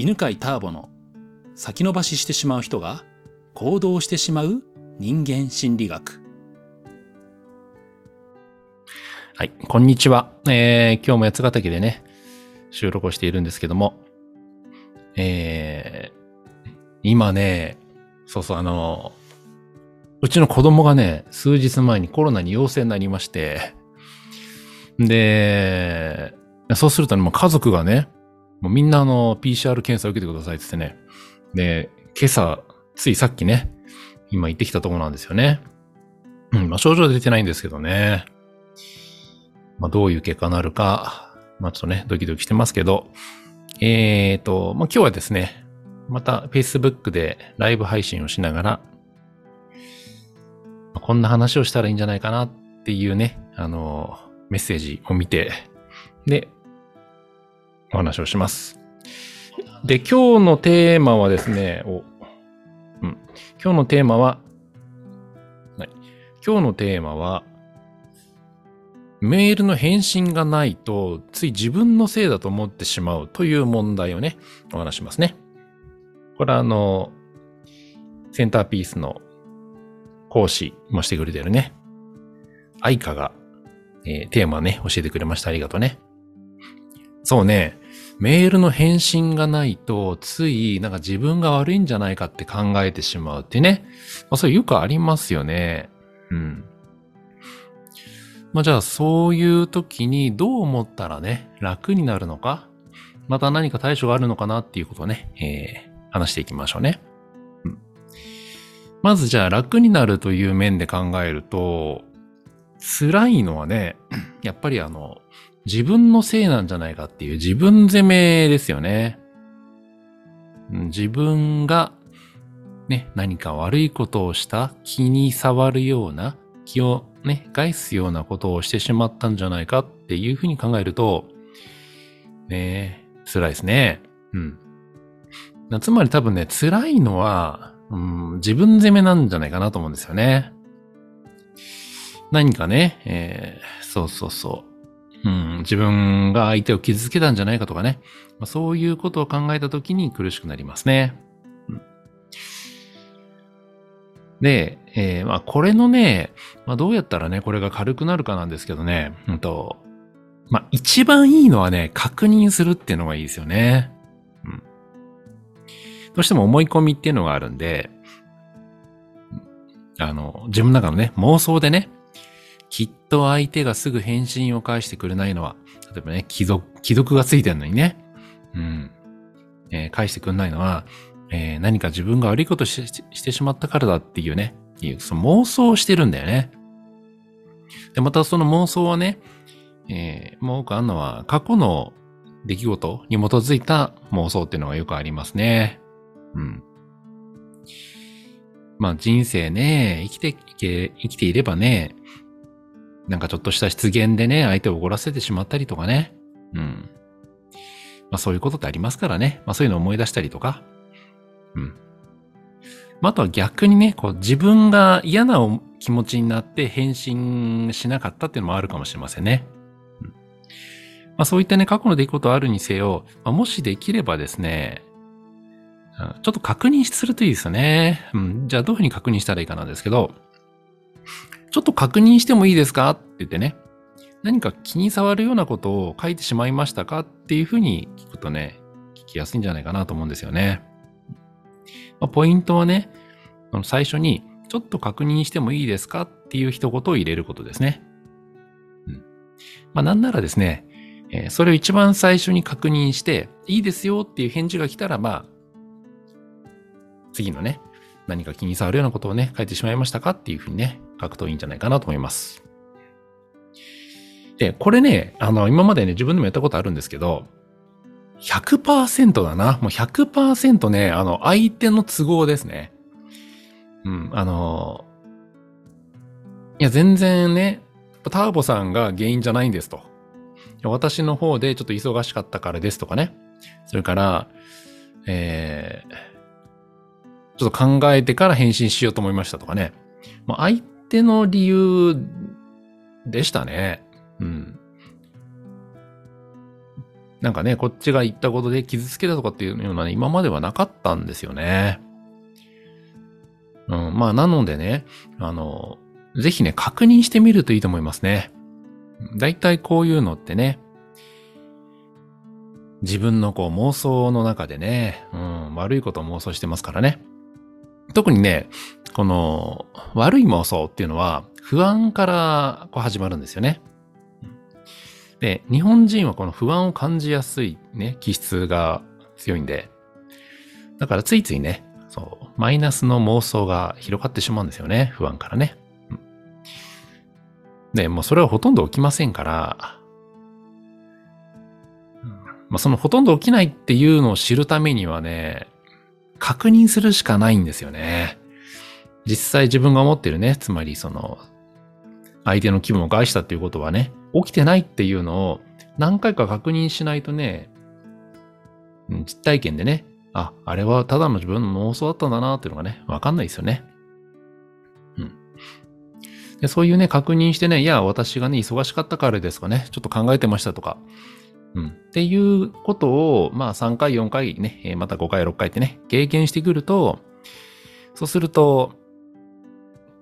犬飼ターボの先延ばししてしまう人が行動してしまう人間心理学。はい、こんにちは。えー、今日も八ヶ岳でね、収録をしているんですけども、えー、今ね、そうそう、あの、うちの子供がね、数日前にコロナに陽性になりまして、で、そうするとね、もう家族がね、もうみんなあの、PCR 検査を受けてくださいって言ってね。で、今朝、ついさっきね、今行ってきたとこなんですよね。うん、まあ症状出てないんですけどね。まあどういう結果になるか、まあちょっとね、ドキドキしてますけど、えーと、まあ今日はですね、また Facebook でライブ配信をしながら、ま、こんな話をしたらいいんじゃないかなっていうね、あの、メッセージを見て、で、お話をします。で、今日のテーマはですね、お、うん。今日のテーマは、はい。今日のテーマは、メールの返信がないと、つい自分のせいだと思ってしまうという問題をね、お話しますね。これはあの、センターピースの講師もしてくれてるね、愛花が、えー、テーマね、教えてくれました。ありがとうね。そうね、メールの返信がないと、ついなんか自分が悪いんじゃないかって考えてしまうってね。まあ、それよくありますよね。うん。まあじゃあそういう時にどう思ったらね、楽になるのか、また何か対処があるのかなっていうことをね、えー、話していきましょうね。うん、まずじゃあ楽になるという面で考えると、辛いのはね、やっぱりあの、自分のせいなんじゃないかっていう自分責めですよね。自分がね、何か悪いことをした気に触るような、気をね、害すようなことをしてしまったんじゃないかっていうふうに考えると、ね、辛いですね。うん。つまり多分ね、辛いのは、うん、自分責めなんじゃないかなと思うんですよね。何かね、えー、そうそうそう。うん、自分が相手を傷つけたんじゃないかとかね。まあ、そういうことを考えたときに苦しくなりますね。うん、で、えー、まあこれのね、まあどうやったらね、これが軽くなるかなんですけどね、うんと、まあ一番いいのはね、確認するっていうのがいいですよね。うん。どうしても思い込みっていうのがあるんで、あの、自分の中のね、妄想でね、きっと相手がすぐ返信を返してくれないのは、例えばね、既読、既読がついてるのにね、うん、えー、返してくれないのは、えー、何か自分が悪いことしてしまったからだっていうね、いうその妄想をしてるんだよね。で、またその妄想はね、えー、もう多くあるのは過去の出来事に基づいた妄想っていうのがよくありますね。うん。まあ人生ね、生きていけ、生きていればね、なんかちょっとした失言でね、相手を怒らせてしまったりとかね。うん。まあそういうことってありますからね。まあそういうのを思い出したりとか。うん。まあ、あとは逆にね、こう自分が嫌な気持ちになって返信しなかったっていうのもあるかもしれませんね。うん、まあそういったね、過去の出来事あるにせよ、まあ、もしできればですね、ちょっと確認するといいですよね。うん。じゃあどういうふうに確認したらいいかなんですけど、ちょっと確認してもいいですか？って言ってね、何か気に障るようなことを書いてしまいましたか？っていうふうに聞くとね、聞きやすいんじゃないかなと思うんですよね。まあ、ポイントはね、最初に、ちょっと確認してもいいですか？っていう一言を入れることですね。うん。まあ、なんならですね、えー、それを一番最初に確認して、いいですよっていう返事が来たら、まあ、次のね、何か気に障るようなことをね、書いてしまいましたかっていうふうにね、書くといいんじゃないかなと思います。で、これね、あの、今までね、自分でもやったことあるんですけど、100%だな。もう100%ね、あの、相手の都合ですね。うん、あの、いや、全然ね、ターボさんが原因じゃないんですと。私の方でちょっと忙しかったからですとかね。それから、えー、ちょっと考えてから返信しようと思いましたとかね。もう相手の理由でしたね。うん。なんかね、こっちが言ったことで傷つけたとかっていうようなね、今まではなかったんですよね。うん、まあ、なのでね、あの、ぜひね、確認してみるといいと思いますね。だいたいこういうのってね、自分のこう妄想の中でね、うん、悪いことを妄想してますからね。特にね、この悪い妄想っていうのは不安からこう始まるんですよね。で、日本人はこの不安を感じやすいね、気質が強いんで、だからついついね、そう、マイナスの妄想が広がってしまうんですよね、不安からね。うん、で、もうそれはほとんど起きませんから、まあ、そのほとんど起きないっていうのを知るためにはね、確認するしかないんですよね。実際自分が思ってるね、つまりその、相手の気分を害したっていうことはね、起きてないっていうのを何回か確認しないとね、実体験でね、あ、あれはただの自分の妄想だったんだなっていうのがね、わかんないですよね。うん。でそういうね、確認してね、いや、私がね、忙しかったからですかね、ちょっと考えてましたとか、うん。っていうことを、まあ3回、4回ね、また5回、6回ってね、経験してくると、そうすると、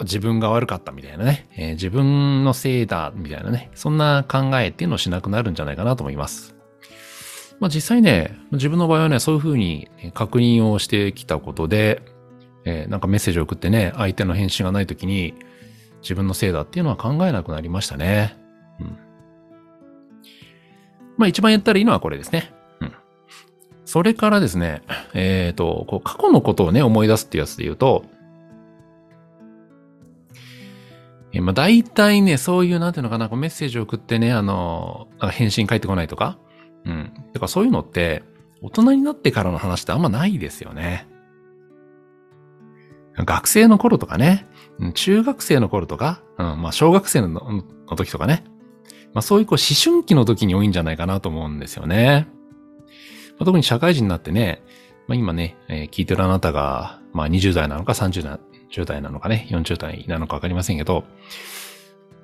自分が悪かったみたいなね、えー、自分のせいだみたいなね、そんな考えっていうのをしなくなるんじゃないかなと思います。まあ実際ね、自分の場合はね、そういうふうに確認をしてきたことで、えー、なんかメッセージを送ってね、相手の返信がないときに、自分のせいだっていうのは考えなくなりましたね。うん。まあ一番やったらいいのはこれですね。うん。それからですね、えっ、ー、と、こう過去のことをね、思い出すっていうやつで言うと、えまあ大体ね、そういう、なんていうのかな、こうメッセージを送ってね、あの、返信返ってこないとか、うん。だかそういうのって、大人になってからの話ってあんまないですよね。学生の頃とかね、中学生の頃とか、うん、まあ小学生の時とかね、まあそういうこう思春期の時に多いんじゃないかなと思うんですよね。まあ、特に社会人になってね、まあ今ね、えー、聞いてるあなたが、まあ20代なのか30代10代なのかね、40代なのかわかりませんけど、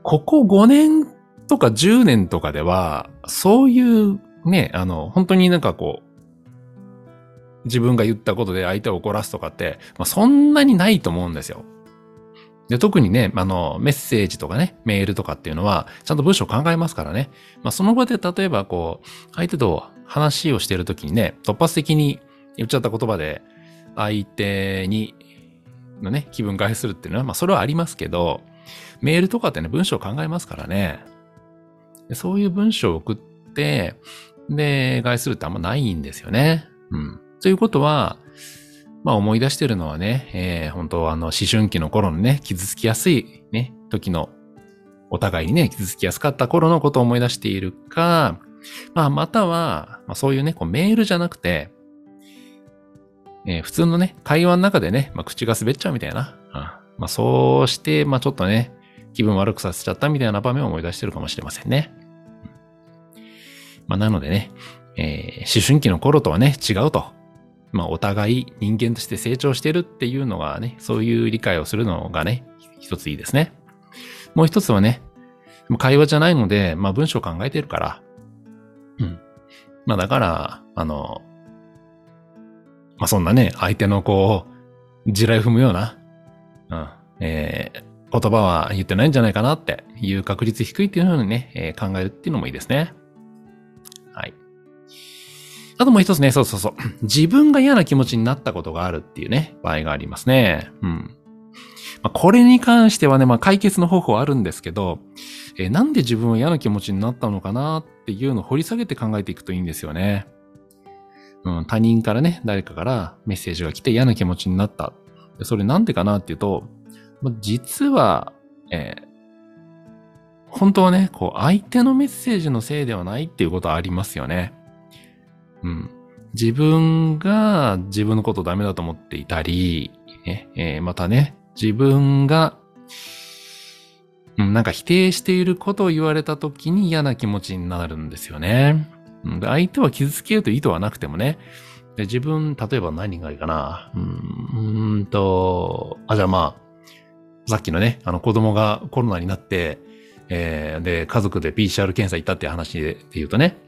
ここ5年とか10年とかでは、そういうね、あの、本当になんかこう、自分が言ったことで相手を怒らすとかって、まあ、そんなにないと思うんですよ。で、特にね、あの、メッセージとかね、メールとかっていうのは、ちゃんと文章を考えますからね。まあ、その場で例えばこう、相手と話をしているときにね、突発的に言っちゃった言葉で、相手に、のね、気分害するっていうのは、まあ、それはありますけど、メールとかってね、文章を考えますからね。そういう文章を送って、で、害するってあんまないんですよね。うん。ということは、まあ思い出してるのはね、えー、本当あの思春期の頃のね、傷つきやすいね、時の、お互いにね、傷つきやすかった頃のことを思い出しているか、まあまたは、まあそういうね、こうメールじゃなくて、えー、普通のね、会話の中でね、まあ口が滑っちゃうみたいな。うん、まあそうして、まあちょっとね、気分悪くさせちゃったみたいな場面を思い出してるかもしれませんね。まあなのでね、えー、思春期の頃とはね、違うと。まあ、お互い人間として成長してるっていうのがね、そういう理解をするのがね、一ついいですね。もう一つはね、会話じゃないので、まあ文章考えてるから、うん。まあだから、あの、まあそんなね、相手のこう、地雷踏むような、うん、えー、言葉は言ってないんじゃないかなっていう確率低いっていうのをね、えー、考えるっていうのもいいですね。あともう一つね、そうそうそう。自分が嫌な気持ちになったことがあるっていうね、場合がありますね。うん。まあ、これに関してはね、まあ解決の方法はあるんですけど、えー、なんで自分は嫌な気持ちになったのかなっていうのを掘り下げて考えていくといいんですよね。うん、他人からね、誰かからメッセージが来て嫌な気持ちになった。それなんでかなっていうと、まあ、実は、えー、本当はね、こう、相手のメッセージのせいではないっていうことはありますよね。うん。自分が自分のことダメだと思っていたり、ねえー、またね、自分が、うん、なんか否定していることを言われた時に嫌な気持ちになるんですよね。うん、で相手は傷つけると意図はなくてもね、で自分、例えば何がいいかな。うん、うんと、あ、じゃあまあ、さっきのね、あの子供がコロナになって、えー、で、家族で PCR 検査行ったっていう話で言うとね、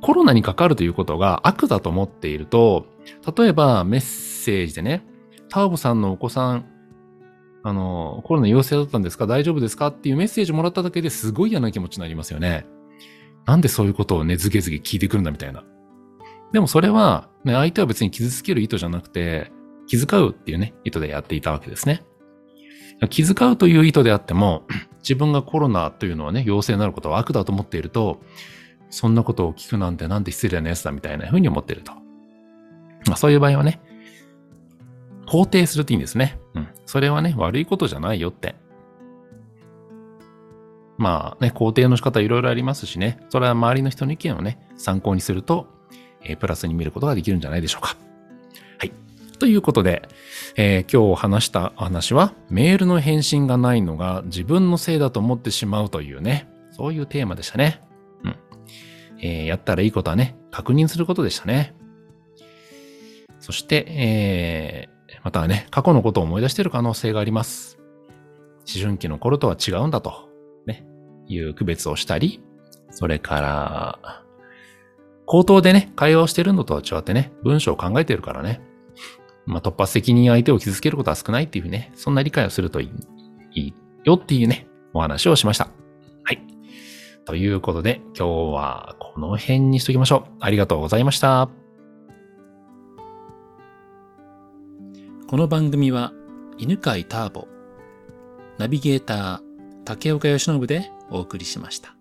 コロナにかかるということが悪だと思っていると、例えばメッセージでね、タオブさんのお子さん、あの、コロナ陽性だったんですか？大丈夫ですか？っていうメッセージもらっただけですごい嫌な気持ちになりますよね。なんでそういうことをね、ずけずけ聞いてくるんだみたいな。でもそれは、ね、相手は別に傷つける意図じゃなくて、気遣うっていうね、意図でやっていたわけですね。気遣うという意図であっても、自分がコロナというのはね、陽性になることは悪だと思っていると、そんなことを聞くなんてなんて失礼なやつだみたいな風に思ってると。まあそういう場合はね、肯定するといいんですね。うん。それはね、悪いことじゃないよって。まあね、肯定の仕方いろいろありますしね、それは周りの人の意見をね、参考にすると、えー、プラスに見ることができるんじゃないでしょうか。ということで、えー、今日話した話は、メールの返信がないのが自分のせいだと思ってしまうというね、そういうテーマでしたね。うん。えー、やったらいいことはね、確認することでしたね。そして、えー、またね、過去のことを思い出している可能性があります。思春期の頃とは違うんだと、ね、いう区別をしたり、それから、口頭でね、会話をしてるのとは違ってね、文章を考えてるからね。まあ、突発的に相手を傷つけることは少ないっていうね、そんな理解をするといいいいよっていうね、お話をしました。はい。ということで、今日はこの辺にしときましょう。ありがとうございました。この番組は、犬飼ターボ、ナビゲーター、竹岡由伸でお送りしました。